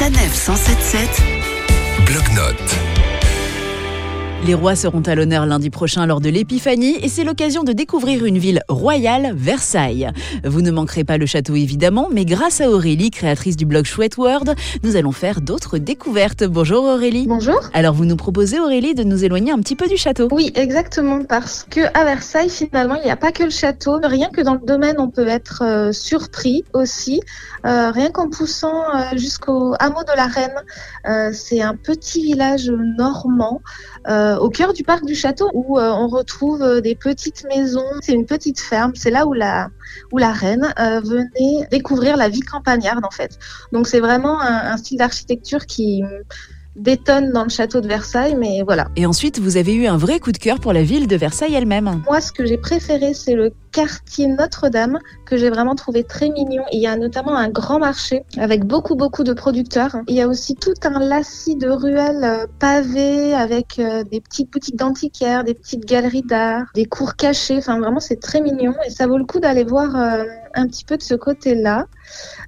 Sanef 177 Bloc-notes. Les rois seront à l'honneur lundi prochain lors de l'Épiphanie et c'est l'occasion de découvrir une ville royale, Versailles. Vous ne manquerez pas le château évidemment, mais grâce à Aurélie, créatrice du blog Chouette World, nous allons faire d'autres découvertes. Bonjour Aurélie. Bonjour. Alors vous nous proposez Aurélie de nous éloigner un petit peu du château. Oui, exactement, parce que à Versailles, finalement, il n'y a pas que le château. Rien que dans le domaine, on peut être euh, surpris aussi. Euh, rien qu'en poussant euh, jusqu'au hameau de la Reine, c'est un petit village normand euh, au cœur du parc du château où euh, on retrouve euh, des petites maisons. C'est une petite ferme. C'est là où la où la reine euh, venait découvrir la vie campagnarde en fait. Donc c'est vraiment un, un style d'architecture qui détonne dans le château de Versailles, mais voilà. Et ensuite, vous avez eu un vrai coup de cœur pour la ville de Versailles elle-même. Moi, ce que j'ai préféré, c'est le quartier Notre-Dame, que j'ai vraiment trouvé très mignon. Il y a notamment un grand marché avec beaucoup, beaucoup de producteurs. Il y a aussi tout un lacis de ruelles euh, pavées avec euh, des petites boutiques d'antiquaires, des petites galeries d'art, des cours cachés. Enfin, vraiment, c'est très mignon et ça vaut le coup d'aller voir euh, un petit peu de ce côté-là.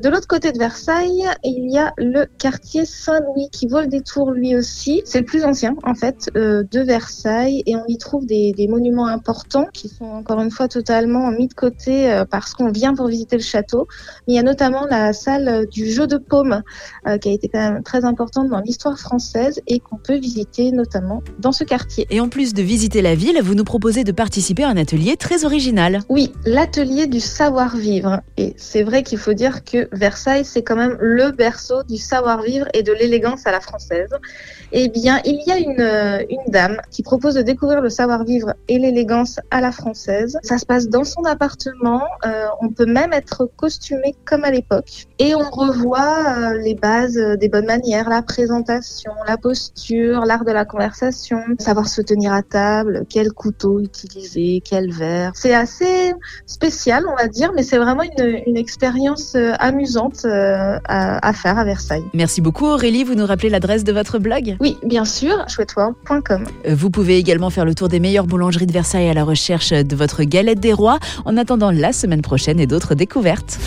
De l'autre côté de Versailles, il y a le quartier Saint-Louis qui vaut le détour lui aussi. C'est le plus ancien en fait de Versailles et on y trouve des, monuments importants qui sont encore une fois totalement mis de côté euh, parce qu'on vient pour visiter le château. Mais il y a notamment la salle du jeu de paume euh, qui a été quand même très importante dans l'histoire française et qu'on peut visiter notamment dans ce quartier. Et en plus de visiter la ville, vous nous proposez de participer à un atelier très original. Oui, l'atelier du savoir-vivre. Et c'est vrai qu'il faut dire que Versailles, c'est quand même le berceau du savoir-vivre et de l'élégance à la française. Eh bien, il y a une, une dame qui propose de découvrir le savoir-vivre et l'élégance à la française. Ça se passe dans son appartement. Euh, on peut même être costumé comme à l'époque. Et on revoit euh, les bases des bonnes manières, la présentation, la posture, l'art de la conversation, savoir se tenir à table, quel couteau utiliser, quel verre. C'est assez spécial, on va dire, mais c'est vraiment une, une expérience euh, amusante euh, à, à, faire à Versailles. Merci beaucoup Aurélie, vous nous rappelez l'adresse de votre blog? Oui, bien sûr, chouetteworld.com. Vous pouvez également faire le tour des meilleures boulangeries de Versailles à la recherche de votre galette des rois en attendant la semaine prochaine et d'autres découvertes.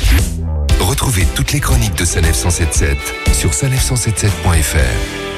Retrouvez toutes les chroniques de Sanef 177 sur sanef177.fr.